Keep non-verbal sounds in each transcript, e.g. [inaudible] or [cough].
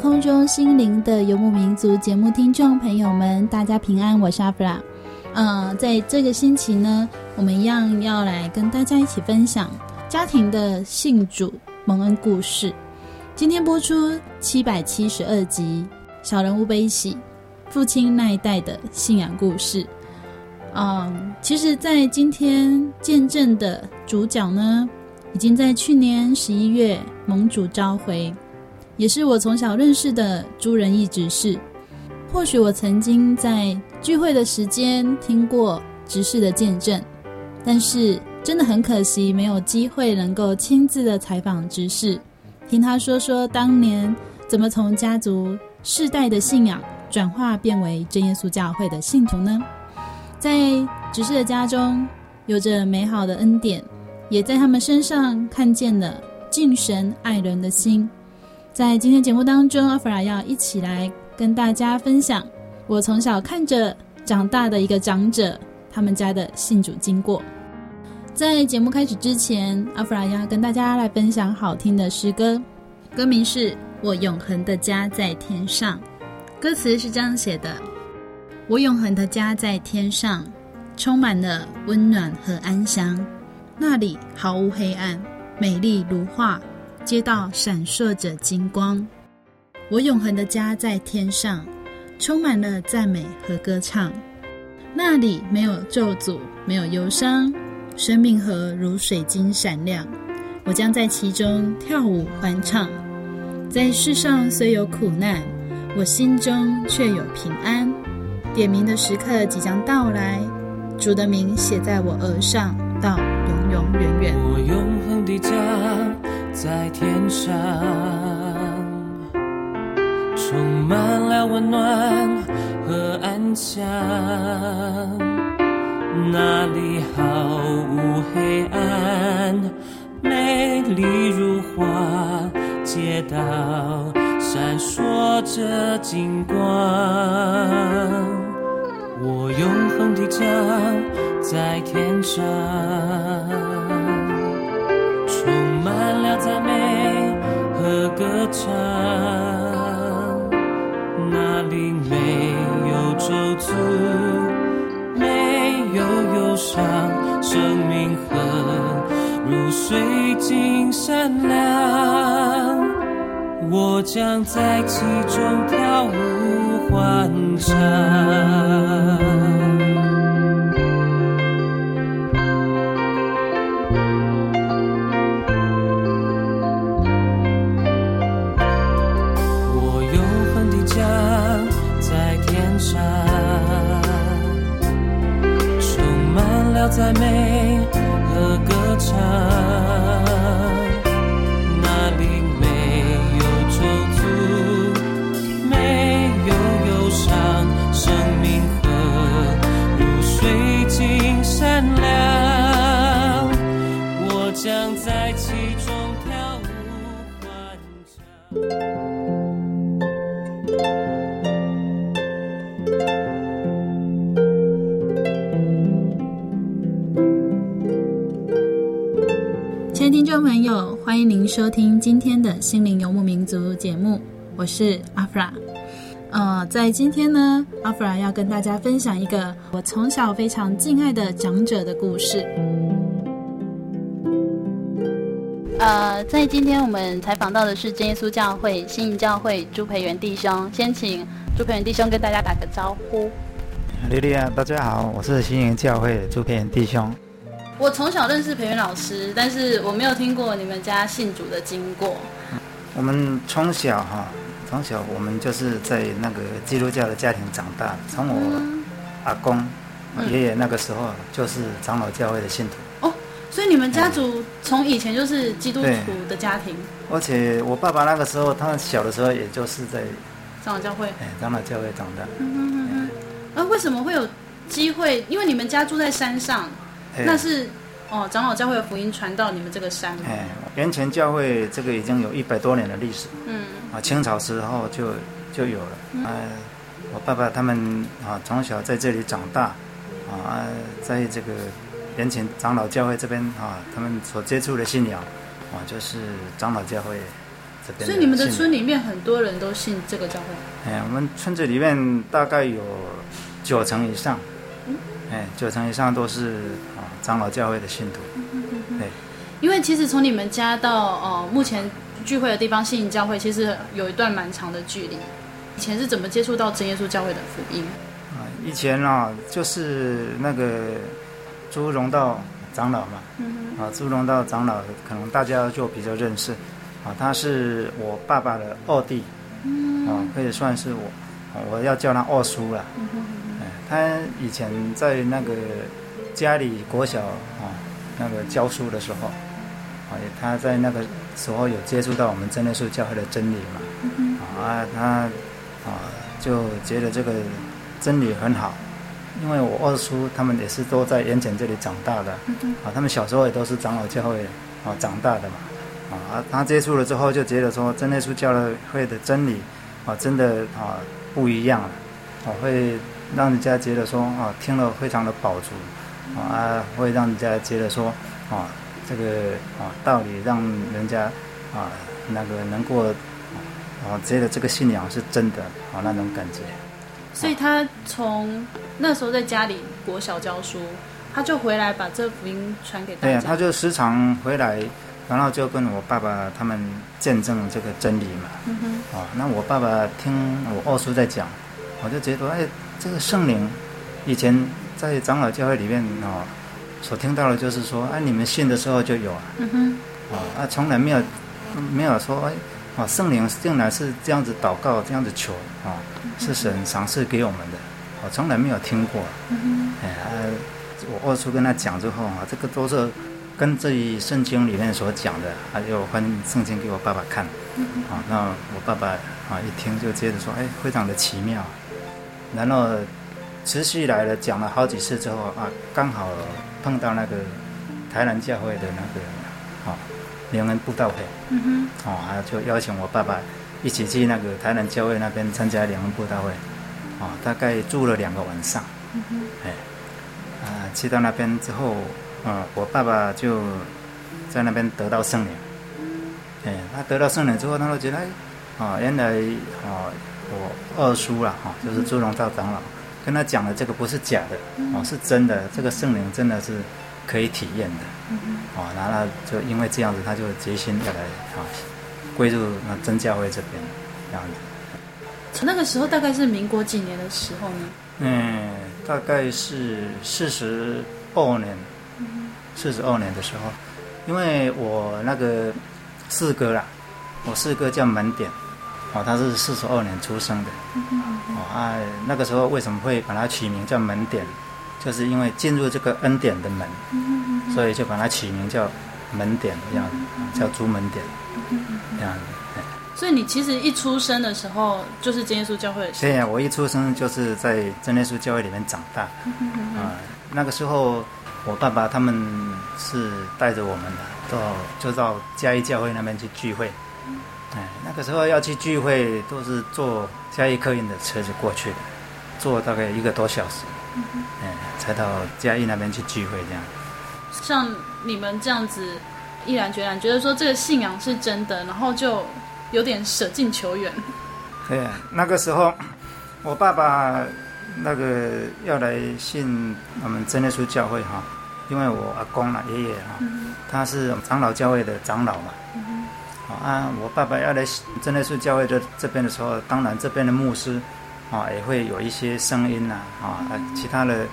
空中心灵的游牧民族节目听众朋友们，大家平安，我是阿弗拉。嗯，在这个星期呢，我们一样要来跟大家一起分享家庭的信主蒙恩故事。今天播出七百七十二集《小人物悲喜》，父亲那一代的信仰故事。嗯，其实，在今天见证的主角呢，已经在去年十一月蒙主召回。也是我从小认识的朱仁义执事。或许我曾经在聚会的时间听过执事的见证，但是真的很可惜，没有机会能够亲自的采访执事，听他说说当年怎么从家族世代的信仰转化变为真耶稣教会的信徒呢？在执事的家中，有着美好的恩典，也在他们身上看见了敬神爱人的心。在今天节目当中，阿弗拉要一起来跟大家分享我从小看着长大的一个长者他们家的信主经过。在节目开始之前，阿弗拉要跟大家来分享好听的诗歌，歌名是《我永恒的家在天上》，歌词是这样写的：我永恒的家在天上，充满了温暖和安详，那里毫无黑暗，美丽如画。街道闪烁着金光，我永恒的家在天上，充满了赞美和歌唱。那里没有咒诅，没有忧伤，生命河如水晶闪亮。我将在其中跳舞欢唱。在世上虽有苦难，我心中却有平安。点名的时刻即将到来，主的名写在我额上，到永永远远。我永恒的家。在天上，充满了温暖和安详，那里毫无黑暗，美丽如画，街道闪烁着金光。我永恒的家在天上。那里没有咒诅，没有忧伤，生命河如水晶闪亮，我将在其中跳舞欢唱。再美欢迎您收听今天的心灵游牧民族节目，我是阿弗拉。呃，在今天呢，阿弗拉要跟大家分享一个我从小非常敬爱的长者的故事。呃，在今天我们采访到的是真耶稣教会新营教会朱培元弟兄，先请朱培元弟兄跟大家打个招呼。莉莉亚，大家好，我是新营教会朱培元弟兄。我从小认识培元老师，但是我没有听过你们家信主的经过。我们从小哈，从小我们就是在那个基督教的家庭长大，从我阿公、嗯、爷爷那个时候就是长老教会的信徒。哦，所以你们家族从以前就是基督徒的家庭。而且我爸爸那个时候，他小的时候也就是在长老教会，哎，长老教会长大。嗯哼哼哼。那、啊、为什么会有机会？因为你们家住在山上。那是哦，长老教会的福音传到你们这个山。哎，源泉教会这个已经有一百多年的历史。嗯。啊，清朝时候就就有了。嗯、啊，我爸爸他们啊，从小在这里长大，啊，在这个源泉长老教会这边啊，他们所接触的信仰啊，就是长老教会这边。所以你们的村里面很多人都信这个教会。哎，我们村子里面大概有九成以上。嗯。哎，九成以上都是啊长老教会的信徒。对，因为其实从你们家到呃目前聚会的地方新营教会，其实有一段蛮长的距离。以前是怎么接触到真耶稣教会的福音？啊，以前啊就是那个朱荣道长老嘛。啊，朱荣道长老可能大家就比较认识。啊，他是我爸爸的二弟。啊，可以算是我，我要叫他二叔了。他以前在那个家里国小啊，那个教书的时候，啊，他在那个时候有接触到我们真耶稣教会的真理嘛，啊，他啊就觉得这个真理很好，因为我二叔他们也是都在盐埕这里长大的，啊，他们小时候也都是长老教会啊长大的嘛，啊，他接触了之后就觉得说真耶稣教会的真理啊真的啊不一样了，啊会。让人家觉得说啊，听了非常的饱足，啊，会让人家觉得说啊，这个啊道理让人家啊那个能够啊觉得这个信仰是真的啊那种感觉。所以他从那时候在家里国小教书，他就回来把这福音传给大家。对啊，他就时常回来，然后就跟我爸爸他们见证这个真理嘛。嗯哼。啊，那我爸爸听我二叔在讲，我就觉得哎。这个圣灵，以前在长老教会里面哦，所听到的就是说，哎，你们信的时候就有啊，嗯哼，啊，从来没有没有说，哎，啊，圣灵竟然是这样子祷告，这样子求啊，是神赏赐给我们的，我从来没有听过，嗯哼，哎，我二叔跟他讲之后啊，这个都是跟这一圣经里面所讲的，还有翻圣经给我爸爸看，啊，那我爸爸啊一听就接着说，哎，非常的奇妙。然后持续来了，讲了好几次之后啊，刚好碰到那个台南教会的那个啊灵恩布道会，嗯哼，哦啊就邀请我爸爸一起去那个台南教会那边参加灵恩布道会，啊大概住了两个晚上，嗯哼，哎，啊去到那边之后，啊我爸爸就在那边得到圣灵，哎他得到圣灵之后，他就觉得啊原来啊。我二叔了哈，就是朱龙道长老，跟他讲的这个不是假的哦，是真的，这个圣灵真的是可以体验的，哦，然后就因为这样子，他就决心要来啊，归入那真教会这边这样子。从那个时候大概是民国几年的时候呢？嗯，大概是四十二年，四十二年的时候，因为我那个四哥啦，我四哥叫门典。哦，他是四十二年出生的，哦啊，那个时候为什么会把它取名叫门点？就是因为进入这个恩典的门，所以就把它取名叫门点这样子，叫朱门典这样子。所以你其实一出生的时候就是真耶稣教会的。对呀，我一出生就是在真耶稣教会里面长大，啊，那个时候我爸爸他们是带着我们的到就到嘉义教会那边去聚会。哎，那个时候要去聚会，都是坐嘉义客运的车子过去的，坐大概一个多小时，哎，才到嘉义那边去聚会这样。像你们这样子毅然决然觉得说这个信仰是真的，然后就有点舍近求远。对，那个时候 [coughs] 我爸爸那个要来信我们真耶稣教会哈，因为我阿公啦、爷爷哈，他是长老教会的长老嘛。啊，我爸爸要来真耶稣教会的这边的时候，当然这边的牧师啊也会有一些声音呐啊，其他的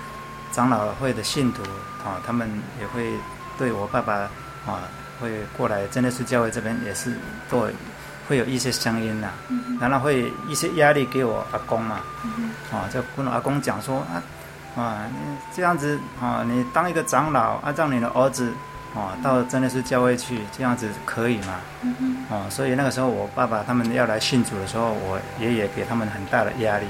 长老会的信徒啊，他们也会对我爸爸啊会过来真耶稣教会这边也是都会有一些声音呐，然后会一些压力给我阿公嘛，啊就跟我阿公讲说啊啊你这样子啊，你当一个长老啊，让你的儿子。哦，到真的是教会去，这样子可以吗？嗯哦，所以那个时候我爸爸他们要来信主的时候，我爷爷给他们很大的压力。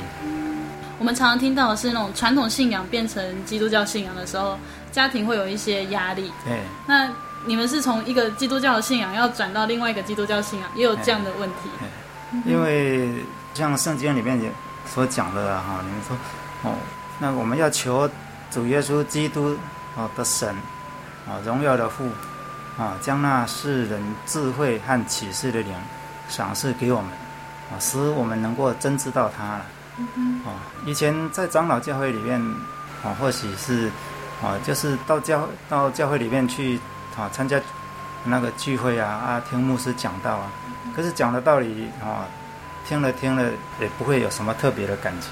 我们常常听到的是那种传统信仰变成基督教信仰的时候，家庭会有一些压力。对。那你们是从一个基督教的信仰要转到另外一个基督教信仰，也有这样的问题？对。因为像圣经里面也所讲的哈，你们说哦，那我们要求主耶稣基督哦的神。啊，荣耀的父，啊，将那世人智慧和启示的灵赏赐给我们，啊，使我们能够真知道他了。啊，以前在长老教会里面，啊，或许是，啊，就是到教到教会里面去，啊，参加那个聚会啊，啊，听牧师讲道啊，可是讲的道理，啊，听了听了也不会有什么特别的感觉。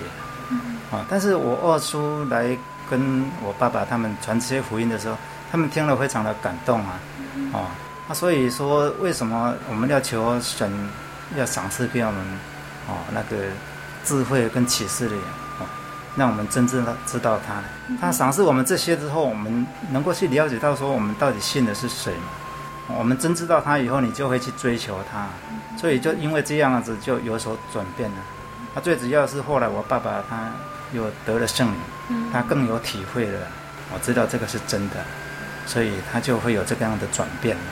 啊，但是我二叔来跟我爸爸他们传这些福音的时候。他们听了非常的感动啊，哦，那所以说为什么我们要求神要赏赐给我们，哦，那个智慧跟启示的，哦，让我们真正的知道他。他赏赐我们这些之后，我们能够去了解到说我们到底信的是谁嘛？我们真知道他以后，你就会去追求他。所以就因为这样子就有所转变了。他最主要是后来我爸爸他又得了圣灵，他更有体会了，我知道这个是真的。所以他就会有这个样的转变了。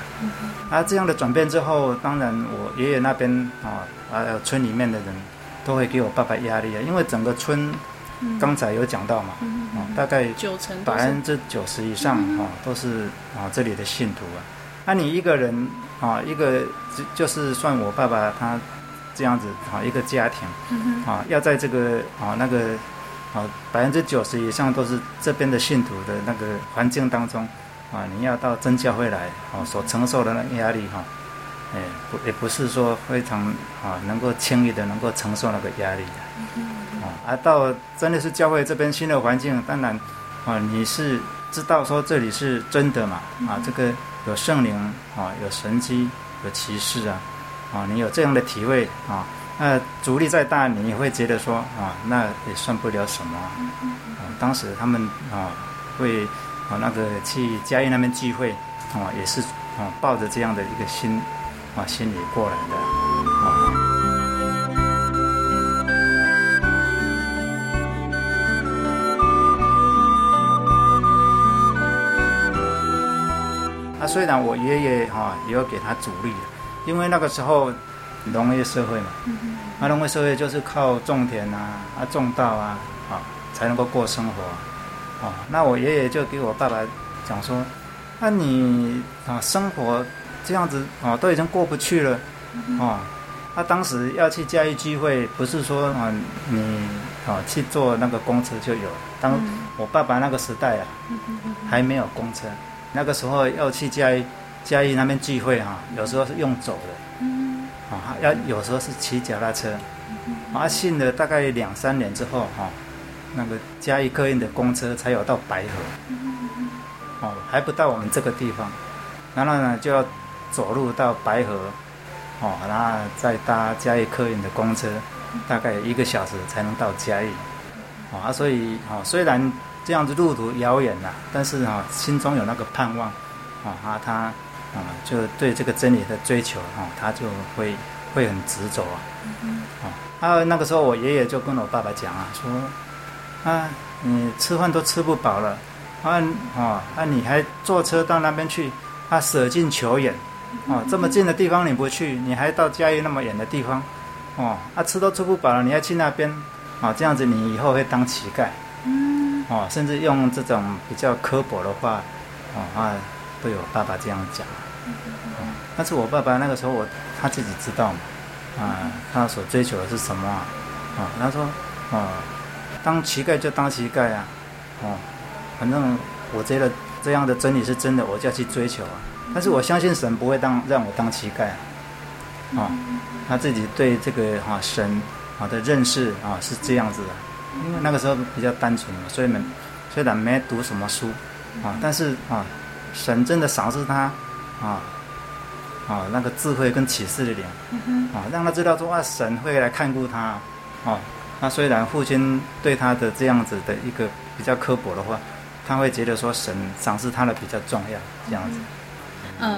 啊，这样的转变之后，当然我爷爷那边啊，啊村里面的人都会给我爸爸压力啊，因为整个村刚才有讲到嘛，啊，大概百分之九十以上啊都是啊这里的信徒啊。那你一个人啊，一个就就是算我爸爸他这样子啊，一个家庭啊，要在这个啊那个啊百分之九十以上都是这边的信徒的那个环境当中。啊，你要到真教会来，哦，所承受的那个压力哈，哎，不也不是说非常啊能够轻易的能够承受那个压力的，啊，而到真的是教会这边新的环境，当然，啊，你是知道说这里是真的嘛，啊，这个有圣灵啊，有神机，有骑士啊，啊，你有这样的体会啊，那阻力再大，你也会觉得说啊，那也算不了什么，啊，当时他们啊会。啊，那个去嘉义那边聚会，啊，也是啊，抱着这样的一个心，啊，心里过来的，啊。啊，虽然我爷爷哈也有给他阻力，因为那个时候农业社会嘛，啊，农业社会就是靠种田啊，啊，种稻啊，啊，才能够过生活。哦，那我爷爷就给我爸爸讲说，那、啊、你啊生活这样子啊都已经过不去了，哦，他、啊、当时要去嘉义聚会，不是说啊你啊去坐那个公车就有，当我爸爸那个时代啊还没有公车，那个时候要去嘉义嘉义那边聚会哈、啊，有时候是用走的，啊要有时候是骑脚踏车，啊信了大概两三年之后哈。啊那个嘉义客运的公车才有到白河，哦，还不到我们这个地方，然后呢就要走路到白河，哦，然后再搭嘉义客运的公车，大概一个小时才能到嘉义，啊，所以哦，虽然这样子路途遥远呐，但是啊，心中有那个盼望，啊，他啊就对这个真理的追求啊，他就会会很执着啊，啊，啊，那个时候我爷爷就跟我爸爸讲啊，说。啊，你吃饭都吃不饱了，啊啊啊！你还坐车到那边去，啊，舍近求远，啊，这么近的地方你不去，你还到嘉义那么远的地方，哦，啊，吃都吃不饱了，你还去那边，啊，这样子你以后会当乞丐，嗯，哦，甚至用这种比较刻薄的话，哦啊，对我爸爸这样讲，哦，但是我爸爸那个时候我他自己知道嘛，啊，他所追求的是什么啊？啊，他说，啊，当乞丐就当乞丐啊，哦，反正我觉得这样的真理是真的，我就要去追求啊。但是我相信神不会当让我当乞丐啊，啊，他自己对这个哈神啊的认识啊是这样子的，因为那个时候比较单纯嘛，所以没虽然没读什么书啊，但是啊，神真的赏赐他啊啊那个智慧跟启示的灵啊，让他知道说啊神会来看顾他啊，那虽然父亲对他的这样子的一个比较刻薄的话，他会觉得说神赏识他的比较重要这样子。嗯，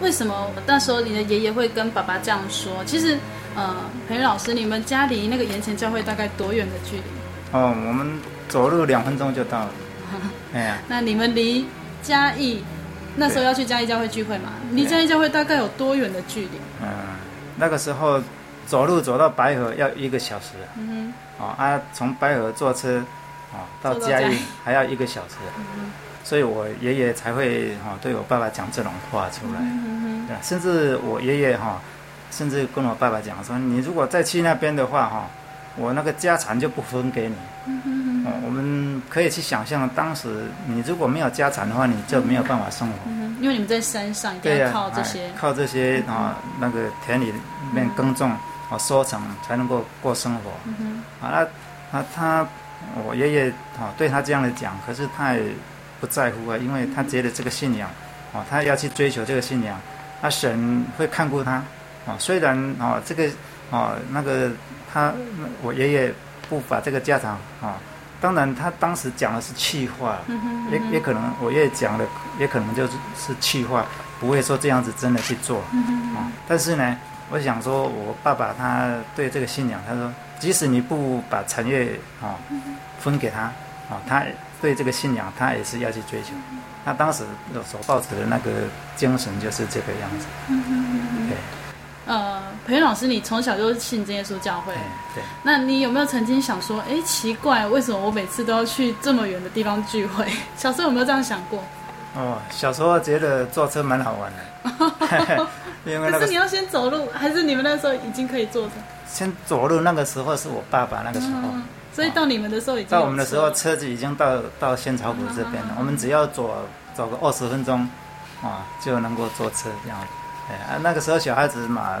为什么那时候你的爷爷会跟爸爸这样说？其实，呃，培元老师，你们家离那个盐前教会大概多远的距离？哦，我们走路两分钟就到了。[laughs] 哎呀，那你们离嘉义那时候要去嘉义教会聚会嘛？离嘉义教会大概有多远的距离？嗯，那个时候走路走到白河要一个小时。哦啊，从白河坐车，哦到嘉义还要一个小时。嗯所以我爷爷才会哈对我爸爸讲这种话出来，对，甚至我爷爷哈，甚至跟我爸爸讲说，你如果再去那边的话哈，我那个家产就不分给你。哦，我们可以去想象，当时你如果没有家产的话，你就没有办法生活。因为你们在山上，一定要靠这些，靠这些啊，那个田里面耕种啊，收成才能够过生活。啊，那他我爷爷啊对他这样的讲，可是他也。不在乎啊，因为他觉得这个信仰，哦，他要去追求这个信仰，那神会看顾他，啊，虽然啊这个啊那个他我爷爷不把这个家产啊，当然他当时讲的是气话，也也可能我爷爷讲的也可能就是是气话，不会说这样子真的去做，啊，但是呢，我想说我爸爸他对这个信仰，他说即使你不把产业啊分给他，啊，他。对这个信仰，他也是要去追求。他当时所抱持的那个精神就是这个样子。对。呃，培元老师，你从小就信真耶稣教会。对。那你有没有曾经想说，哎，奇怪，为什么我每次都要去这么远的地方聚会？[laughs] 小时候有没有这样想过？哦，小时候觉得坐车蛮好玩的。[laughs] 因为那个。可是你要先走路，还是你们那时候已经可以坐车？先走路，那个时候是我爸爸那个时候。嗯所以到你们的时候已经到我们的时候，车子已经到到仙草谷这边了。我们只要走走个二十分钟，啊，就能够坐车这样子。哎，那个时候小孩子嘛，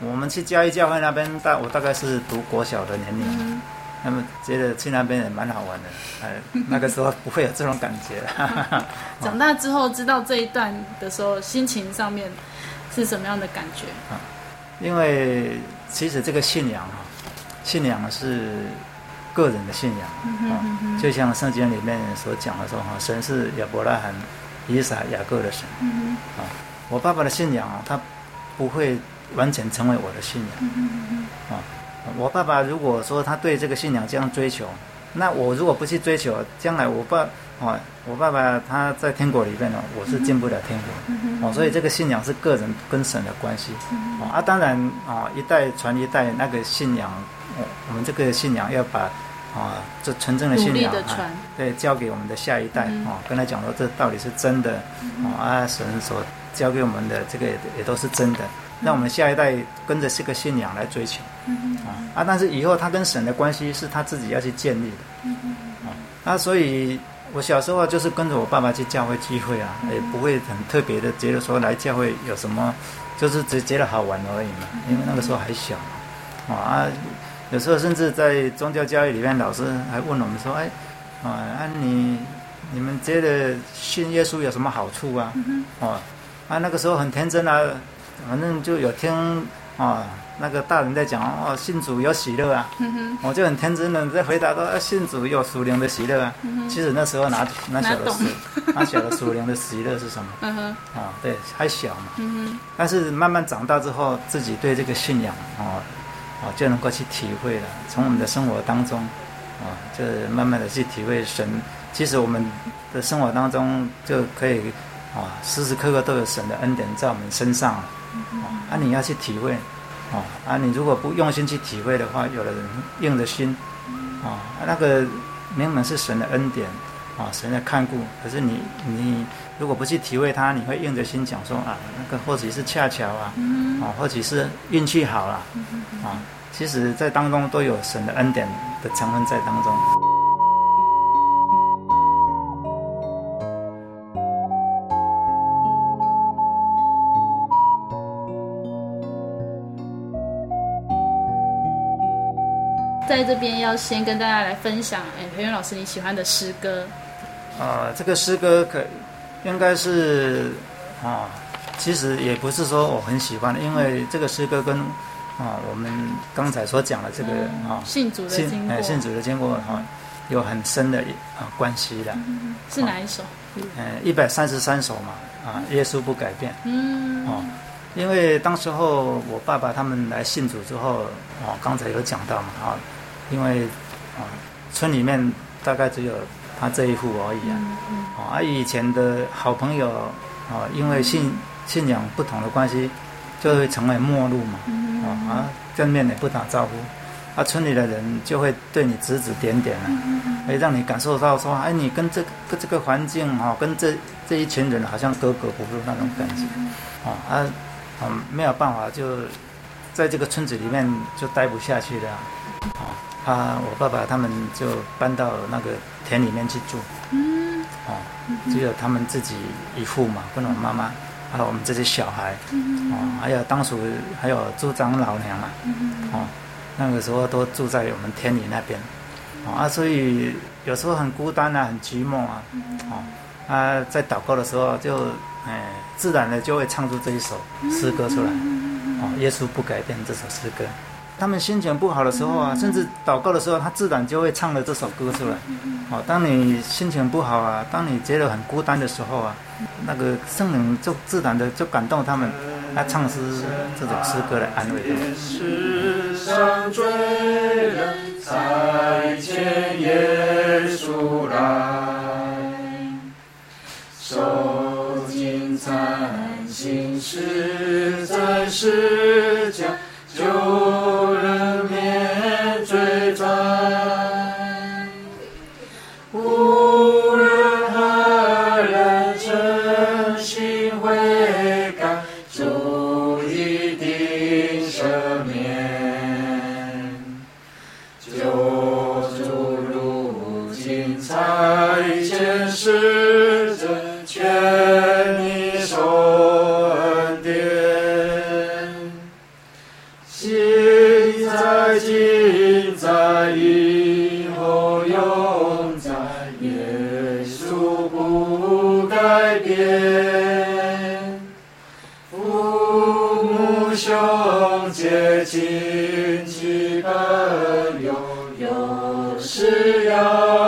我们去嘉义教会那边大，我大概是读国小的年龄，那么觉得去那边也蛮好玩的。哎，[laughs] 那个时候不会有这种感觉。[laughs] 长大之后知道这一段的时候，心情上面是什么样的感觉？啊，因为其实这个信仰啊，信仰是。个人的信仰啊，就像圣经里面所讲的说哈，神是亚伯拉罕、以撒、雅各的神啊。我爸爸的信仰啊，他不会完全成为我的信仰啊。我爸爸如果说他对这个信仰这样追求，那我如果不去追求，将来我爸啊，我爸爸他在天国里面呢，我是进不了天国哦。所以这个信仰是个人跟神的关系哦啊。当然哦，一代传一代，那个信仰，我们这个信仰要把。啊，这纯正的信仰啊，对，交给我们的下一代啊，跟他讲说这到底是真的哦啊，神所教给我们的这个也也都是真的，让我们下一代跟着这个信仰来追求啊啊！但是以后他跟神的关系是他自己要去建立的啊，那所以我小时候就是跟着我爸爸去教会聚会啊，也不会很特别的觉得说来教会有什么，就是只觉得好玩而已嘛，因为那个时候还小嘛啊。有时候甚至在宗教教育里面，老师还问我们说：“哎，啊，你你们觉得信耶稣有什么好处啊？”哦，啊，那个时候很天真啊，反正就有听啊，那个大人在讲哦，信主有喜乐啊，我就很天真的在回答说：“啊，信主有属灵的喜乐啊。”其实那时候哪哪晓得是哪晓得属灵的喜乐是什么？啊，对，还小嘛。但是慢慢长大之后，自己对这个信仰啊。哦，就能够去体会了。从我们的生活当中，啊，就慢慢的去体会神。其实我们的生活当中就可以，啊，时时刻刻都有神的恩典在我们身上。啊，你要去体会，啊，啊，你如果不用心去体会的话，有的人硬着心，啊，那个明明是神的恩典，啊，神在看顾。可是你你如果不去体会它，你会硬着心讲说啊，那个或许是恰巧啊，啊，或许是运气好了，啊，其实在当中都有神的恩典的成分在当中。在这边要先跟大家来分享，哎，培元老师你喜欢的诗歌。啊、呃，这个诗歌可应该是啊，其实也不是说我很喜欢，因为这个诗歌跟啊我们刚才所讲的这个、嗯、啊信主的经过，哎，信主的经过哈，有很深的啊关系的、嗯。是哪一首？呃，一百三十三首嘛，啊，耶稣不改变。嗯。哦，因为当时候我爸爸他们来信主之后，哦，刚才有讲到嘛，啊。因为啊，村里面大概只有他这一户而已啊。啊，以前的好朋友啊，因为信信仰不同的关系，就会成为陌路嘛。啊，见面也不打招呼，啊，村里的人就会对你指指点点啊，会让你感受到说，哎，你跟这个这个环境啊，跟这这一群人好像格格不入那种感觉。啊啊，啊，没有办法，就在这个村子里面就待不下去了。啊。他我爸爸他们就搬到那个田里面去住，嗯，哦，只有他们自己一户嘛，跟我妈妈，还有我们这些小孩，哦，还有当时还有族长老娘啊，哦，那个时候都住在我们田里那边，啊，所以有时候很孤单啊，很寂寞啊，哦，啊，在祷告的时候就，哎，自然的就会唱出这一首诗歌出来，哦，耶稣不改变这首诗歌。他们心情不好的时候啊，甚至祷告的时候，他自然就会唱了这首歌出来。哦，当你心情不好啊，当你觉得很孤单的时候啊，那个圣灵就自然的就感动他们，来唱诗这种诗歌来安慰他们。穷竭尽气本拥有事要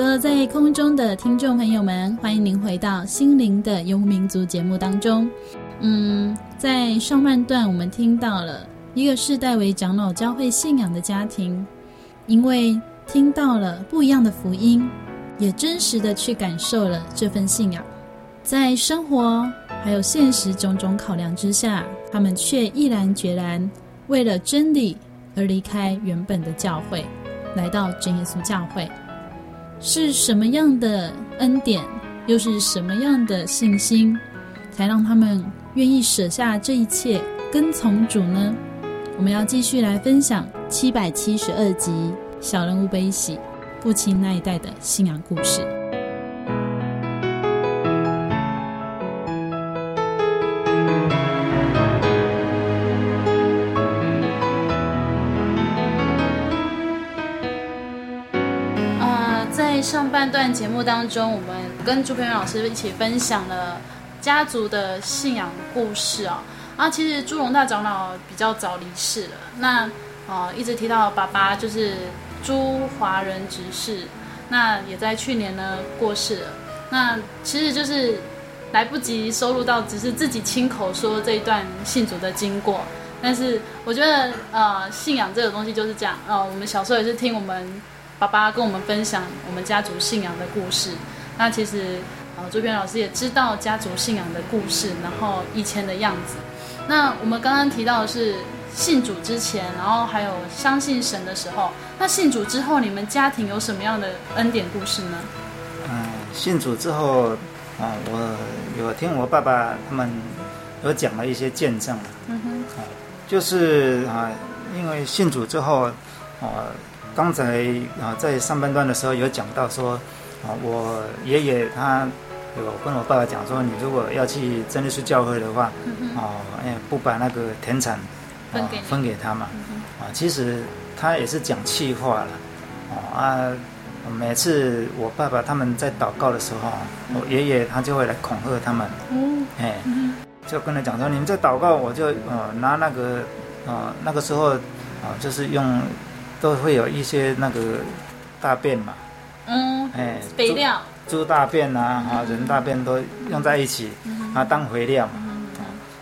所有在空中的听众朋友们，欢迎您回到《心灵的游牧民族》节目当中。嗯，在上半段我们听到了一个世代为长老教会信仰的家庭，因为听到了不一样的福音，也真实的去感受了这份信仰，在生活还有现实种种考量之下，他们却毅然决然为了真理而离开原本的教会，来到真耶稣教会。是什么样的恩典，又是什么样的信心，才让他们愿意舍下这一切，跟从主呢？我们要继续来分享七百七十二集《小人物悲喜》父亲那一代的信仰故事。半段节目当中，我们跟朱培元老师一起分享了家族的信仰故事啊。啊，其实朱荣大长老比较早离世了。那啊，一直提到爸爸就是朱华人执事，那也在去年呢过世了。那其实就是来不及收录到，只是自己亲口说这一段信主的经过。但是我觉得，呃，信仰这个东西就是这样。呃，我们小时候也是听我们。爸爸跟我们分享我们家族信仰的故事。那其实，呃，朱编老师也知道家族信仰的故事，然后以前的样子。那我们刚刚提到的是信主之前，然后还有相信神的时候。那信主之后，你们家庭有什么样的恩典故事呢？嗯，信主之后啊，我有听我爸爸他们有讲了一些见证。嗯哼。就是啊，因为信主之后啊。刚才啊，在上半段的时候有讲到说，啊，我爷爷他有跟我爸爸讲说，你如果要去真耶稣教会的话，哦，哎，不把那个田产分给分给他嘛，啊，其实他也是讲气话了，哦啊，每次我爸爸他们在祷告的时候，我爷爷他就会来恐吓他们，哎，就跟他讲说，你们在祷告，我就呃拿那个啊那个时候啊就是用。都会有一些那个大便嘛，嗯，哎，肥料，猪大便啊，哈，人大便都用在一起，啊，当肥料嘛，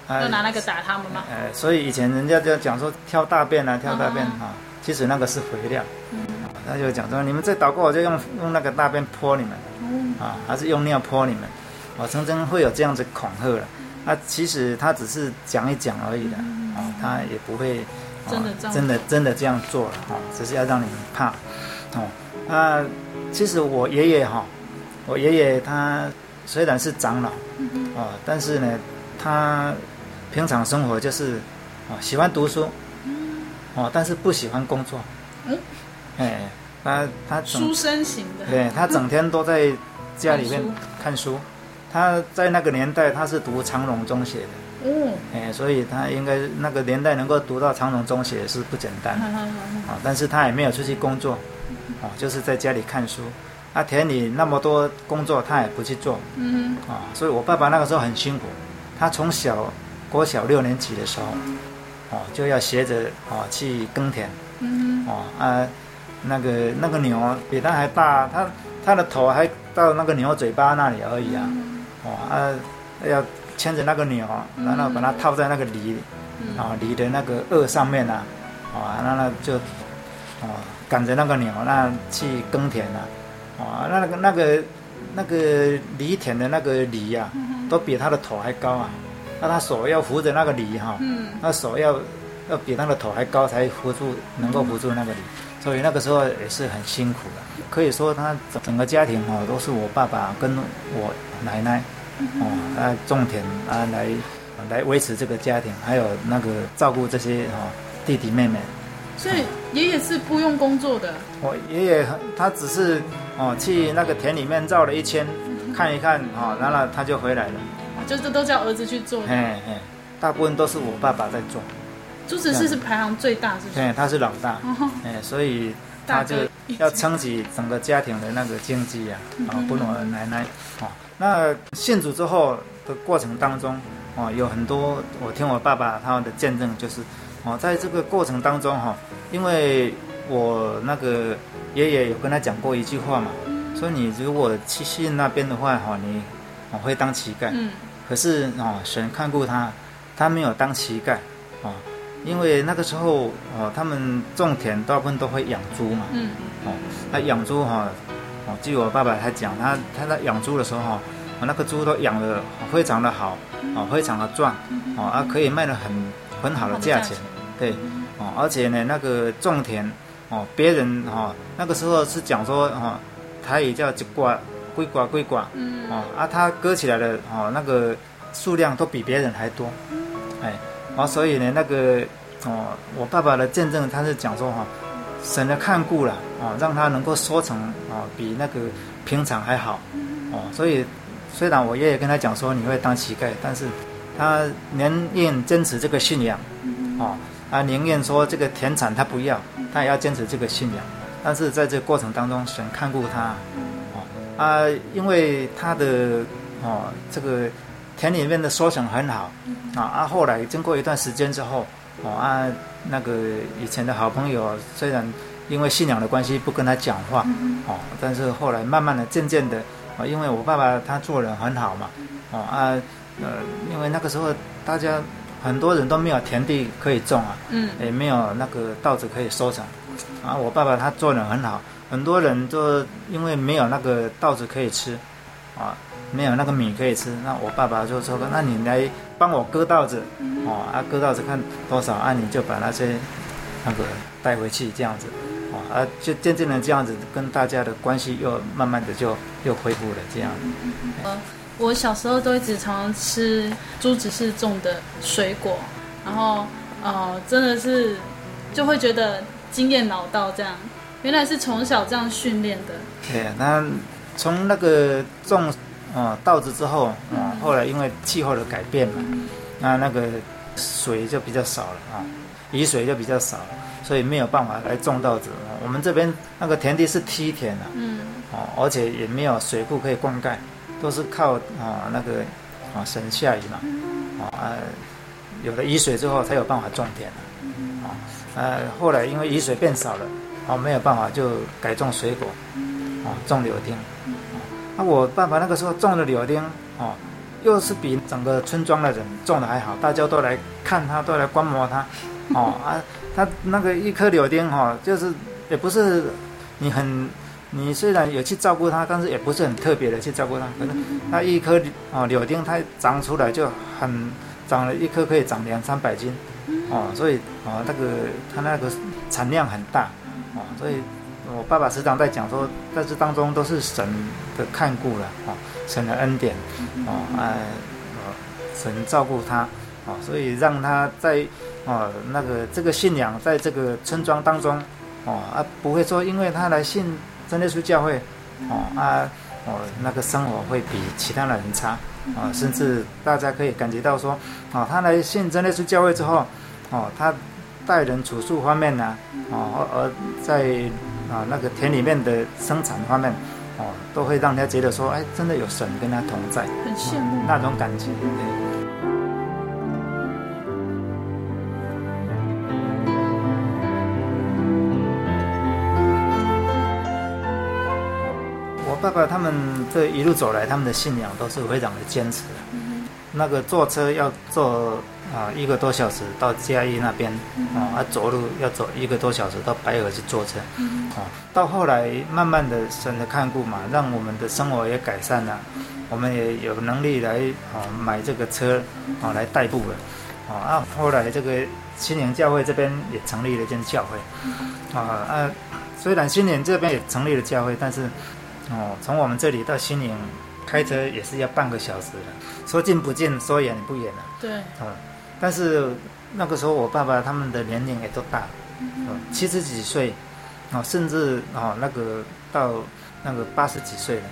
啊，就拿那个打他们嘛，哎，所以以前人家就讲说挑大便啊，挑大便哈，其实那个是肥料，他就讲说你们在祷告，我就用用那个大便泼你们，啊，还是用尿泼你们，我曾经会有这样子恐吓了，那其实他只是讲一讲而已的，啊，他也不会。真的，真的，真的这样做了哈，只是要让你们怕，哦，啊，其实我爷爷哈，我爷爷他虽然是长老，哦，但是呢，他平常生活就是，哦，喜欢读书，哦，但是不喜欢工作，哎，他他书生型的，对他整天都在家里面看书。看书。他在那个年代他是读长隆中学的。哦，哎，所以他应该那个年代能够读到长荣中学是不简单啊。但是他也没有出去工作，啊，就是在家里看书。啊，田里那么多工作，他也不去做。嗯啊，所以我爸爸那个时候很辛苦。他从小国小六年级的时候，哦，就要学着啊去耕田。嗯哦啊，那个那个牛比他还大，他他的头还到那个牛嘴巴那里而已啊。哦啊，要。牵着那个牛，然后把它套在那个犁，啊、嗯，犁的那个轭上面啊，啊，那那就，啊，赶着那个牛，那去耕田啊，啊，那个那个那个犁田的那个犁呀、啊，都比他的头还高啊，那他手要扶着那个犁哈，那手要要比他的头还高才扶住，能够扶住那个犁，所以那个时候也是很辛苦的。可以说他整整个家庭哈，都是我爸爸跟我奶奶。哦，啊，种田啊，来来维持这个家庭，还有那个照顾这些哦弟弟妹妹。所以爷爷是不用工作的。我爷爷他只是哦去那个田里面绕了一圈，看一看哦，然后他就回来了。就这都叫儿子去做。哎哎，大部分都是我爸爸在做。朱子是是排行最大，是不是？对，他是老大。哎，所以他就要撑起整个家庭的那个经济啊，啊，跟我奶奶啊。那信主之后的过程当中，哦，有很多我听我爸爸他们的见证，就是，哦，在这个过程当中哈，因为我那个爷爷有跟他讲过一句话嘛，说你如果去信那边的话哈，你我会当乞丐。嗯。可是哦，神看顾他，他没有当乞丐，哦，因为那个时候哦，他们种田大部分都会养猪嘛。嗯。哦，那养猪哈。哦，据我爸爸他讲，他他在养猪的时候，哦，那个猪都养的非常的好，哦，非常的壮，哦，啊，可以卖的很很好的价钱，对，哦，而且呢，那个种田，哦，别人哦，那个时候是讲说，哦，他也叫一挂，归挂归挂，哦，啊，他割起来的，哦，那个数量都比别人还多，哎，哦，所以呢，那个，哦，我爸爸的见证，他是讲说，哈。神的看顾了啊，让他能够收成啊，比那个平常还好哦。所以虽然我爷爷跟他讲说你会当乞丐，但是他宁愿坚持这个信仰哦，他宁愿说这个田产他不要，他也要坚持这个信仰。但是在这个过程当中，神看顾他哦啊，因为他的哦这个田里面的收成很好啊啊，后来经过一段时间之后。哦啊，那个以前的好朋友，虽然因为信仰的关系不跟他讲话，哦，但是后来慢慢的、渐渐的，啊，因为我爸爸他做人很好嘛，哦啊，呃，因为那个时候大家很多人都没有田地可以种啊，嗯，也没有那个稻子可以收成，啊，我爸爸他做人很好，很多人都因为没有那个稻子可以吃，啊。没有那个米可以吃，那我爸爸就说：“那你来帮我割稻子，哦啊，割稻子看多少啊，你就把那些那个带回去，这样子，哦啊，就渐渐的这样子，跟大家的关系又慢慢的就又恢复了这样。”呃，我小时候都一直常常吃朱子是种的水果，然后呃，真的是就会觉得经验老道这样，原来是从小这样训练的。对，那从那个种。哦，稻子之后，哦，后来因为气候的改变嘛，那那个水就比较少了啊，雨水就比较少了，所以没有办法来种稻子。我们这边那个田地是梯田啊，嗯，哦，而且也没有水库可以灌溉，都是靠啊那个啊神下雨嘛，啊，有了雨水之后才有办法种田啊，呃，后来因为雨水变少了，啊，没有办法就改种水果，啊，种柳丁。那、啊、我爸爸那个时候种的柳丁，哦，又是比整个村庄的人种的还好，大家都来看他，都来观摩他，哦 [laughs] 啊，他那个一颗柳丁，哈、哦，就是也不是你很，你虽然有去照顾它，但是也不是很特别的去照顾它，可能那一颗哦柳丁它长出来就很长了一颗可以长两三百斤，哦，所以哦那个它那个产量很大，哦，所以。我爸爸时常在讲说，在这当中都是神的看顾了啊，神的恩典，哦，哎，神照顾他，哦，所以让他在哦那个这个信仰在这个村庄当中，啊哦啊，不会说因为他来信真耶稣教会，哦啊哦那个生活会比其他的人差，啊，甚至大家可以感觉到说，哦，他来信真耶稣教会之后，哦，他待人处事方面呢，哦而在啊那个田里面的生产方面，哦，都会让人家觉得说，哎，真的有神跟他同在，很羡慕那种感觉。对爸爸他们这一路走来，他们的信仰都是非常的坚持的。嗯、那个坐车要坐啊一个多小时到嘉义那边，啊，啊走路要走一个多小时到白河去坐车，啊，到后来慢慢的神的看顾嘛，让我们的生活也改善了，我们也有能力来啊买这个车啊来代步了，啊啊后来这个新营教会这边也成立了一间教会，啊啊虽然新营这边也成立了教会，但是。哦，从我们这里到新营，开车也是要半个小时的，说近不近，说远也不远了。对。嗯，但是那个时候我爸爸他们的年龄也都大，嗯，七十几岁，哦，甚至哦那个到那个八十几岁了，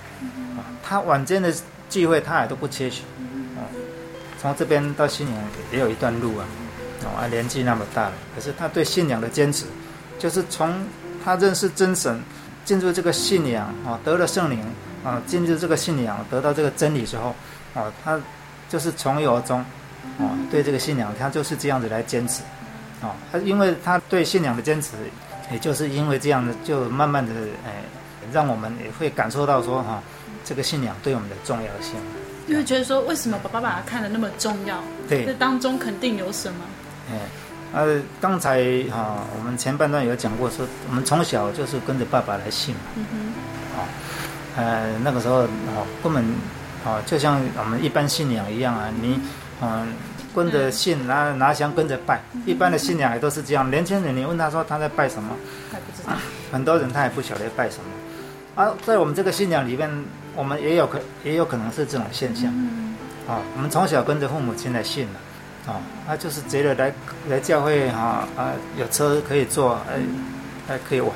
啊，他晚间的聚会他也都不缺席，哦，从这边到信仰也有一段路啊，哦，啊年纪那么大了，可是他对信仰的坚持，就是从他认识真神。进入这个信仰啊，得了圣灵啊，进入这个信仰，得到这个真理之后啊，他就是从一而终啊，对这个信仰，他就是这样子来坚持啊。他因为他对信仰的坚持，也就是因为这样的，就慢慢的哎，让我们也会感受到说哈，这个信仰对我们的重要性。你会觉得说，为什么爸爸把它看得那么重要？对，这当中肯定有什么。哎。呃，刚才哈、啊，我们前半段有讲过说，说我们从小就是跟着爸爸来信嘛，嗯哼，啊，呃，那个时候哦，根本哦，就像我们一般信仰一样啊，你嗯、啊，跟着信，拿拿香跟着拜，一般的信仰也都是这样。年轻人，你问他说他在拜什么，还不知道，很多人他也不晓得拜什么。啊，在我们这个信仰里面，我们也有可也有可能是这种现象，啊，我们从小跟着父母亲来信了。哦，他就是觉得来来教会哈啊，有车可以坐，哎，还可以玩，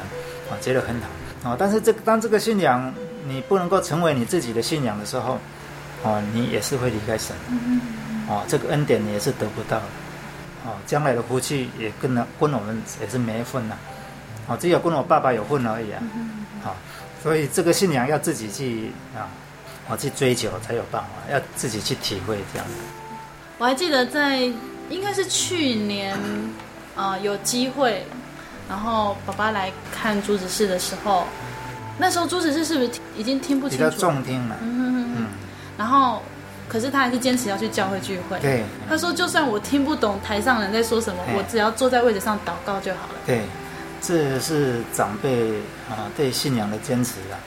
啊，觉得很好。啊，但是这个当这个信仰你不能够成为你自己的信仰的时候，哦，你也是会离开神，哦，这个恩典你也是得不到的，哦，将来的福气也跟了跟我们也是没份了，哦，只有跟我爸爸有份而已啊，好，所以这个信仰要自己去啊，我去追求才有办法，要自己去体会这样。我还记得在应该是去年，啊、有机会，然后爸爸来看朱执事的时候，那时候朱子是是不是已经听不清楚？比较重听了。嗯哼哼嗯。然后，可是他还是坚持要去教会聚会。对。他说：“就算我听不懂台上人在说什么，我只要坐在位置上祷告就好了。”对，这是长辈啊对信仰的坚持啊，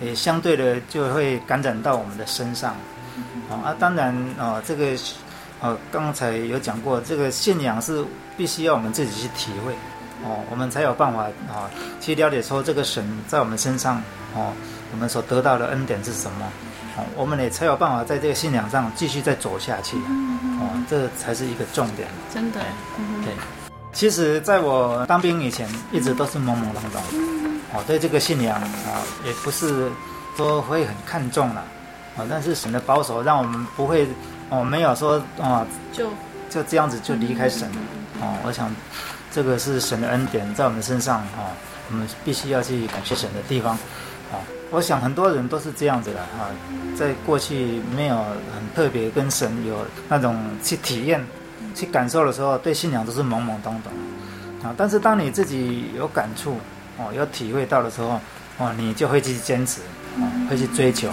也相对的就会感染到我们的身上。啊，当然啊，这个。哦，刚才有讲过，这个信仰是必须要我们自己去体会，哦，我们才有办法啊、哦，去了解说这个神在我们身上，哦，我们所得到的恩典是什么，哦，我们也才有办法在这个信仰上继续再走下去，哦，这才是一个重点。真的，对。其实，在我当兵以前，一直都是懵懵懂懂，哦，对这个信仰啊，也不是说会很看重了，啊，但是神的保守让我们不会。哦，没有说哦，就就这样子就离开神了哦。我想，这个是神的恩典在我们身上啊，我们必须要去感谢神的地方啊。我想很多人都是这样子的哈，在过去没有很特别跟神有那种去体验、去感受的时候，对信仰都是懵懵懂懂啊。但是当你自己有感触哦，有体会到的时候哦，你就会去坚持哦，会去追求，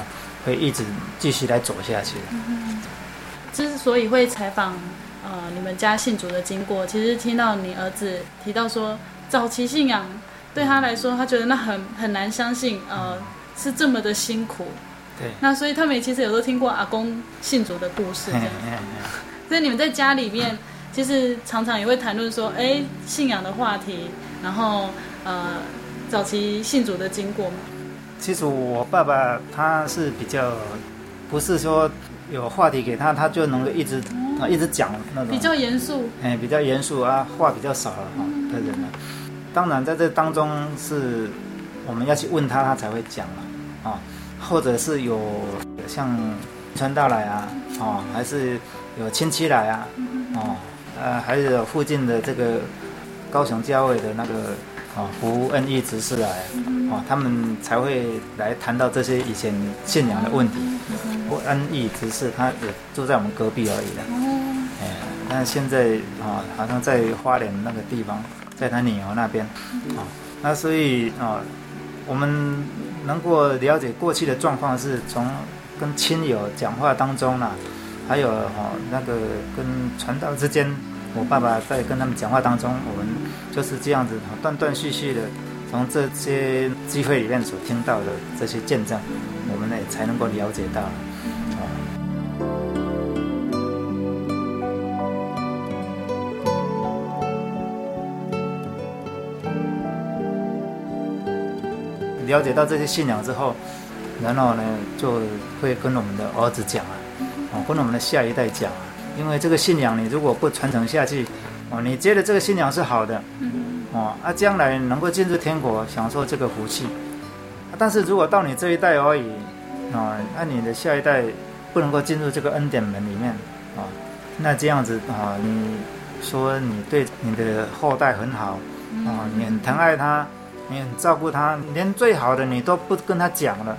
会一直继续来走下去。之所以会采访，呃，你们家信主的经过，其实听到你儿子提到说，早期信仰对他来说，他觉得那很很难相信，呃，是这么的辛苦。对。那所以他们也其实有都听过阿公信主的故事，这样。所以你们在家里面，其实常常也会谈论说，哎，信仰的话题，然后呃，早期信主的经过。其实我爸爸他是比较，不是说。有话题给他，他就能够一直啊一直讲那种。比较严肃，哎，比较严肃啊，话比较少了哈的人呢。当然在这当中是我们要去问他，他才会讲嘛，啊，或者是有像传道来啊，哦，还是有亲戚来啊，哦，呃，还有附近的这个高雄教会的那个啊，胡恩义执事来，啊，他们才会来谈到这些以前信仰的问题。不恩义执事他也住在我们隔壁而已的。那现在啊，好像在花莲那个地方，在他女儿那边，啊，那所以啊，我们能够了解过去的状况，是从跟亲友讲话当中呢，还有哈那个跟传道之间，我爸爸在跟他们讲话当中，我们就是这样子断断续续的，从这些机会里面所听到的这些见证，我们呢才能够了解到。了解到这些信仰之后，然后呢，就会跟我们的儿子讲啊，哦，跟我们的下一代讲啊，因为这个信仰你如果不传承下去，哦，你觉得这个信仰是好的，哦，啊，将来能够进入天国，享受这个福气，但是如果到你这一代而已，啊，那你的下一代不能够进入这个恩典门里面，啊，那这样子啊，你说你对你的后代很好，啊，你很疼爱他。你很照顾他，连最好的你都不跟他讲了，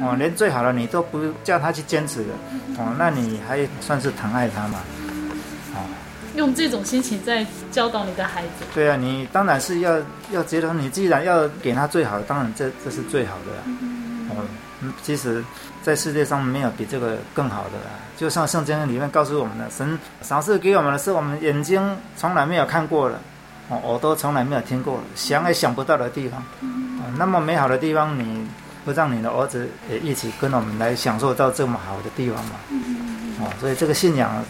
哦，连最好的你都不叫他去坚持的，哦，那你还算是疼爱他吗？哦，用这种心情在教导你的孩子。对啊，你当然是要要觉得你既然要给他最好的，当然这这是最好的，哦，其实，在世界上没有比这个更好的了，就像圣经里面告诉我们的，神赏赐给我们的是我们眼睛从来没有看过的。哦，耳朵从来没有听过，想也想不到的地方，哦，那么美好的地方，你不让你的儿子也一起跟我们来享受到这么好的地方嘛？哦，所以这个信仰，啊，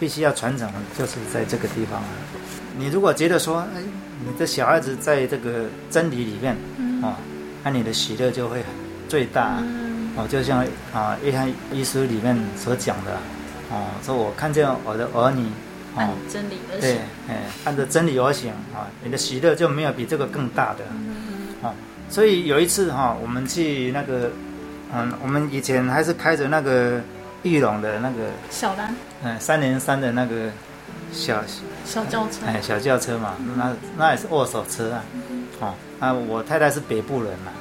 必须要传承，就是在这个地方。你如果觉得说，哎，你的小孩子在这个真理里面，哦，那你的喜乐就会最大。哦，就像啊，约翰一书里面所讲的，哦，说我看见我的儿女。按真理而行，对，哎，按照真理而行啊，你的喜乐就没有比这个更大的。哦，所以有一次哈，我们去那个，嗯，我们以前还是开着那个裕隆的那个小蓝，嗯，三零三的那个小小轿车，哎，小轿车嘛，那那也是二手车啊。哦，啊，我太太是北部人嘛，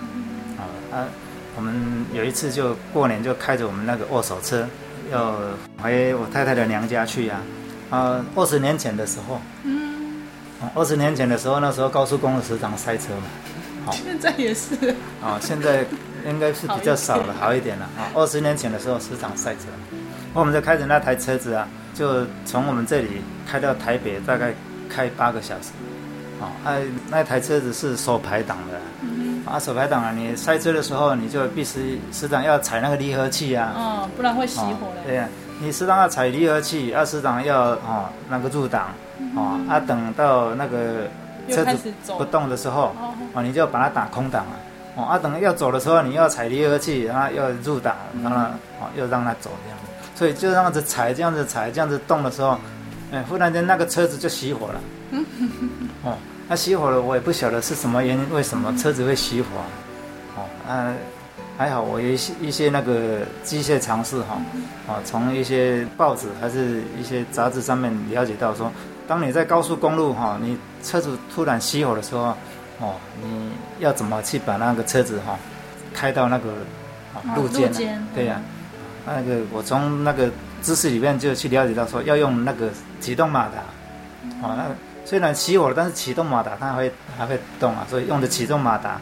啊，我们有一次就过年就开着我们那个二手车，要回我太太的娘家去呀。啊，二十年前的时候，嗯，二十年前的时候，那时候高速公路时常塞车嘛，好，现在也是，啊，现在应该是比较少了，好一点了啊。二十年前的时候时常赛车，我们就开着那台车子啊，就从我们这里开到台北，大概开八个小时，啊，那台车子是手排档的，嗯，啊，手排档啊，你塞车的时候，你就必须时常要踩那个离合器啊，哦，不然会熄火的，对呀。你适当要踩离合器，啊，适当要哦那个入档，哦啊，等到那个车子不动的时候，哦，你就把它打空档啊，哦啊，等要走的时候，你要踩离合器，然后要入档，然后哦又让它走这样，所以就这样子踩，这样子踩，这样子动的时候，哎，忽然间那个车子就熄火了，哦，那熄火了，我也不晓得是什么原因，为什么车子会熄火，哦啊。还好，我有一些一些那个机械常识哈，啊，从一些报纸还是一些杂志上面了解到说，当你在高速公路哈，你车子突然熄火的时候，哦，你要怎么去把那个车子哈开到那个路肩？对呀，那个我从那个知识里面就去了解到说，要用那个启动马达，哦，那虽然熄火了，但是启动马达它会还会动啊，所以用的启动马达。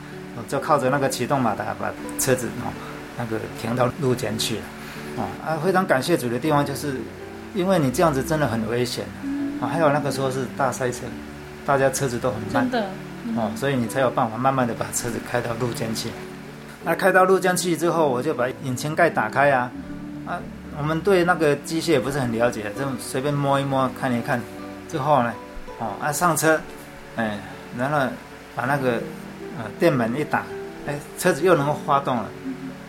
就靠着那个启动马达把车子哦，那个停到路肩去了，哦啊，非常感谢主的地方就是，因为你这样子真的很危险，啊，还有那个时候是大塞车，大家车子都很慢，真的，哦，所以你才有办法慢慢的把车子开到路肩去。那开到路肩去之后，我就把引擎盖打开啊，啊，我们对那个机械也不是很了解，就随便摸一摸看一看，之后呢，哦啊上车，哎，然后把那个。呃，电门一打，哎，车子又能够发动了，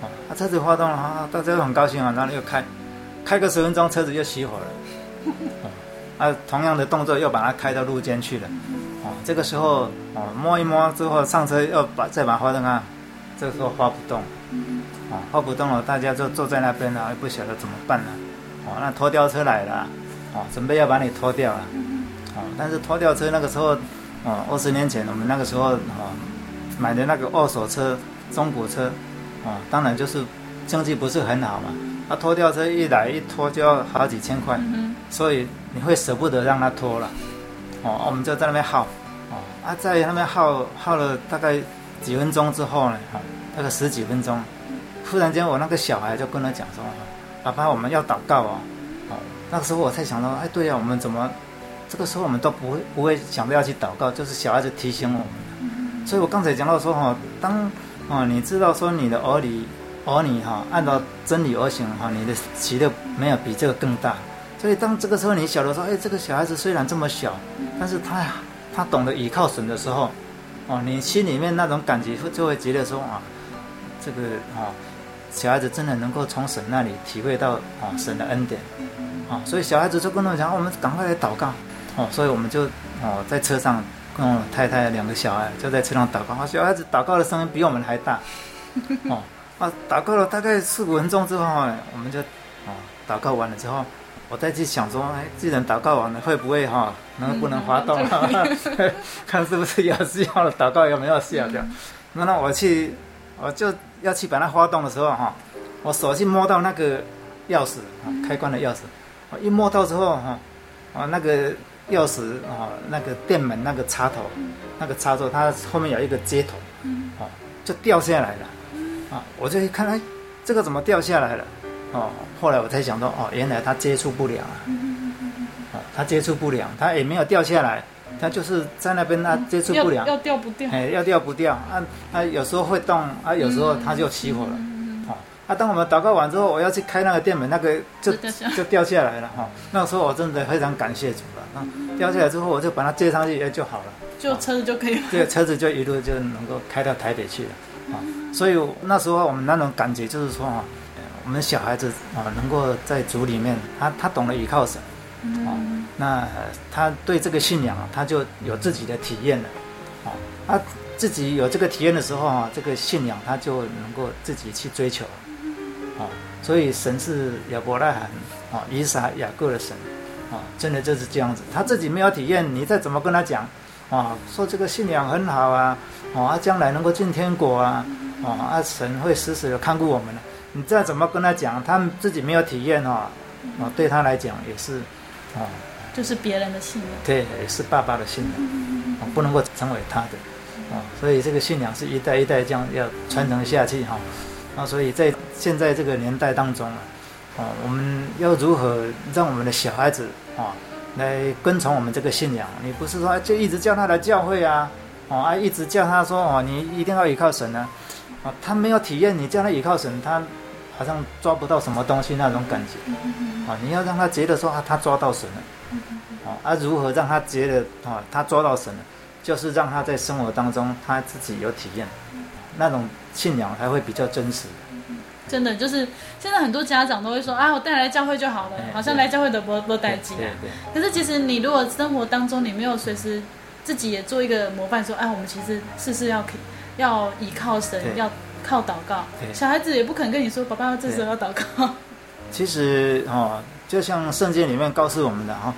哦，啊，车子发动了，啊，大家都很高兴啊，然后又开，开个十分钟，车子又熄火了，哦，[laughs] 啊，同样的动作又把它开到路肩去了，哦，这个时候哦摸一摸之后上车要把再把花灯啊，这个时候花不动，哦花不动了，大家就坐在那边了，也不晓得怎么办了，哦那拖吊车来了，哦准备要把你拖掉了，哦但是拖吊车那个时候哦二十年前我们那个时候哦买的那个二手车中古车，哦当然就是经济不是很好嘛，那拖吊车一来一拖就要好几千块，所以你会舍不得让他脱了。哦，我们就在那边耗，哦，啊，在那边耗耗了大概几分钟之后呢，哈、大概十几分钟，忽然间我那个小孩就跟他讲说：“爸爸，我们要祷告哦。”哦，那个时候我才想到，哎，对呀、我们怎么这个时候我们都不会不会想着要去祷告，就是小孩子提醒我们。所以我刚才讲到说，哈、当哦你知道说你的儿女儿女哈、按照真理而行哈、哦，你的喜乐没有比这个更大。所以当这个时候你晓得说，哎，这个小孩子虽然这么小，但是他他懂得倚靠神的时候，哦，你心里面那种感觉就会觉得说啊，这个啊，小孩子真的能够从神那里体会到啊神的恩典，啊，所以小孩子就跟我讲，我们赶快来祷告，哦，所以我们就哦在车上跟我太太两个小孩就在车上祷告，啊，小孩子祷告的声音比我们还大，[laughs] 哦，啊，祷告了大概四五分钟之后，我们就哦祷告完了之后。我再去想说，哎，既然祷告完了，会不会哈、哦，能不能滑动？嗯、[laughs] 看是不是有需要了，祷告有没有效的？那、嗯、那我去，我就要去把它滑动的时候哈，我手去摸到那个钥匙，开关的钥匙，我一摸到之后哈，啊那个钥匙啊那个电门那个插头，那个插座它后面有一个接头，哦，就掉下来了，啊，我就一看，哎，这个怎么掉下来了？哦，后来我才想到，哦，原来他接触不良啊，哦，他接触不良，他也没有掉下来，他就是在那边，他接触不良，要，掉不掉，哎，要掉不掉，啊，啊，有时候会动，啊，有时候他就起火了，哦，啊，当我们祷告完之后，我要去开那个店门，那个就就掉下来。了，哈，那个时候我真的非常感谢主了，啊，掉下来之后我就把它接上去，也就好了，就车子就可以了，对，车子就一路就能够开到台北去了，啊，所以那时候我们那种感觉就是说啊。我们小孩子啊，能够在主里面，他他懂得依靠神，啊，那他对这个信仰啊，他就有自己的体验了，啊，他自己有这个体验的时候啊，这个信仰他就能够自己去追求，啊，所以神是亚伯拉罕啊、以撒、雅各的神，啊，真的就是这样子，他自己没有体验，你再怎么跟他讲，啊，说这个信仰很好啊，啊，将来能够进天国啊，啊，神会时时的看顾我们。你再怎么跟他讲，他们自己没有体验哈，哦，对他来讲也是，哦，就是别人的信仰，对，也是爸爸的信仰，哦，不能够成为他的，哦，所以这个信仰是一代一代这样要传承下去哈，啊，所以在现在这个年代当中啊，哦，我们要如何让我们的小孩子啊来跟从我们这个信仰？你不是说就一直叫他来教会啊，哦，啊，一直叫他说哦，你一定要依靠神呢，啊，他没有体验，你叫他依靠神，他。好像抓不到什么东西那种感觉，啊，你要让他觉得说啊，他抓到神了，啊，啊，如何让他觉得啊，他抓到神了，就是让他在生活当中他自己有体验，那种信仰才会比较真实。真的就是现在很多家长都会说啊，我带来教会就好了，好像来教会的不不带劲。对对。可是其实你如果生活当中你没有随时自己也做一个模范，说，哎，我们其实事事要要依靠神，要。靠祷告，小孩子也不肯跟你说：“爸爸，这时候要祷告。”其实哦，就像圣经里面告诉我们的哈、哦，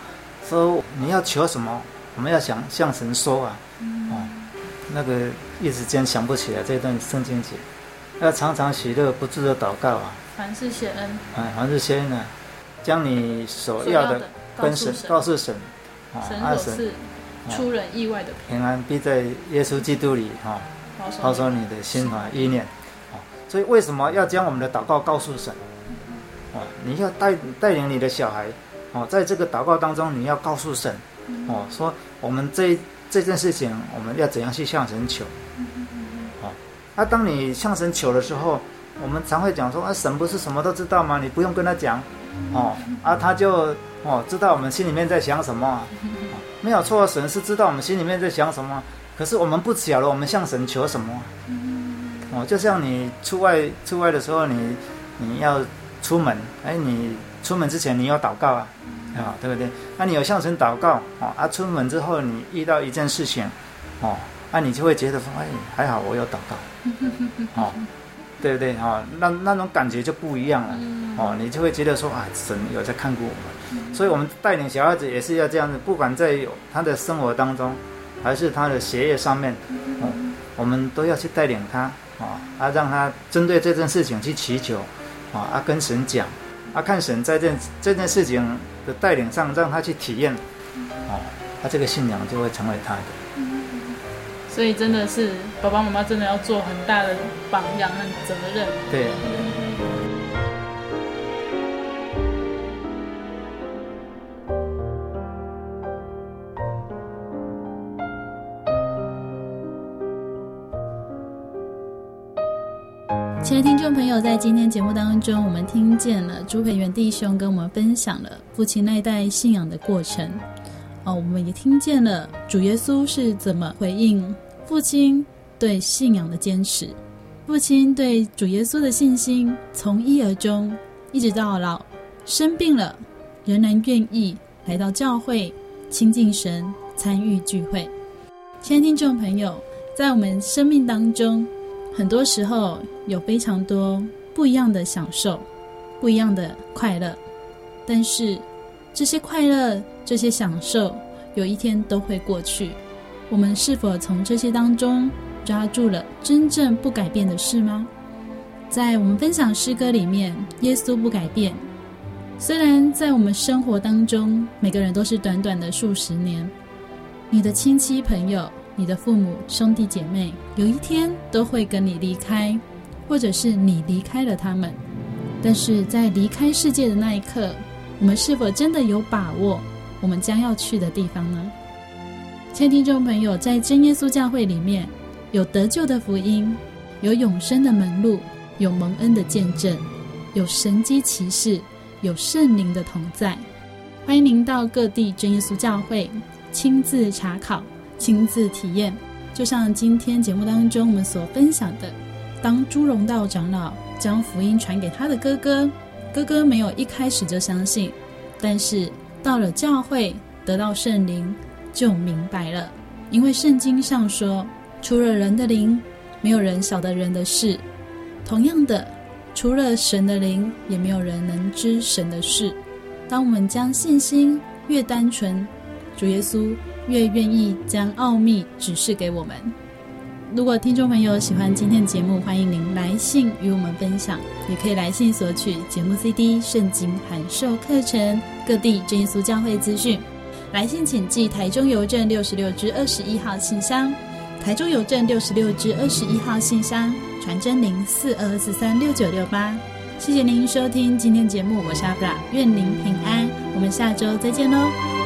说你要求什么，我们要想向神说啊，哦，那个一时间想不起来这段圣经节，要常常喜乐不住的祷告啊，凡事谢恩，啊，凡事谢恩呢，将你所要的跟神告诉神，神。所赐出人意外的平安，必在耶稣基督里哈。哦保守你。的心怀意念，所以为什么要将我们的祷告告诉神？哦，你要带带领你的小孩，哦，在这个祷告当中，你要告诉神，哦，说我们这这件事情，我们要怎样去向神求？哦，那当你向神求的时候，我们常会讲说，啊，神不是什么都知道吗？你不用跟他讲，哦，啊，他就哦知道我们心里面在想什么，没有错，神是知道我们心里面在想什么。可是我们不晓得，我们向神求什么？哦，就像你出外出外的时候，你你要出门，哎，你出门之前你要祷告啊，啊，对不对？那你有向神祷告哦，啊，出门之后你遇到一件事情，哦，那你就会觉得说，哎，还好我有祷告，哦，[laughs] 对不对？哈，那那种感觉就不一样了，哦，你就会觉得说，啊，神有在看顾我们，所以我们带领小孩子也是要这样子，不管在他的生活当中，还是他的学业上面，哦，我们都要去带领他。啊，啊，让他针对这件事情去祈求，啊，啊，跟神讲，啊，看神在这这件事情的带领上，让他去体验，啊，他这个信仰就会成为他的。所以真的是爸爸妈妈真的要做很大的榜样和责任。对。亲爱的听众朋友，在今天节目当中，我们听见了朱培元弟兄跟我们分享了父亲那一代信仰的过程。哦，我们也听见了主耶稣是怎么回应父亲对信仰的坚持，父亲对主耶稣的信心从一而终，一直到老，生病了仍然愿意来到教会亲近神，参与聚会。亲爱的听众朋友，在我们生命当中，很多时候有非常多不一样的享受，不一样的快乐，但是这些快乐、这些享受，有一天都会过去。我们是否从这些当中抓住了真正不改变的事吗？在我们分享诗歌里面，耶稣不改变。虽然在我们生活当中，每个人都是短短的数十年，你的亲戚朋友。你的父母、兄弟姐妹，有一天都会跟你离开，或者是你离开了他们。但是在离开世界的那一刻，我们是否真的有把握我们将要去的地方呢？亲爱的听众朋友，在真耶稣教会里面，有得救的福音，有永生的门路，有蒙恩的见证，有神迹奇事，有圣灵的同在。欢迎您到各地真耶稣教会亲自查考。亲自体验，就像今天节目当中我们所分享的，当朱荣道长老将福音传给他的哥哥，哥哥没有一开始就相信，但是到了教会得到圣灵就明白了，因为圣经上说，除了人的灵，没有人晓得人的事；同样的，除了神的灵，也没有人能知神的事。当我们将信心越单纯，主耶稣。越愿意将奥秘指示给我们。如果听众朋友喜欢今天的节目，欢迎您来信与我们分享，也可以来信索取节目 CD、圣经函授课程、各地真耶稣教会资讯。来信请寄台中邮政六十六支二十一号信箱，台中邮政六十六支二十一号信箱，传真零四二四三六九六八。谢谢您收听今天节目，我是阿布拉，愿您平安，我们下周再见喽。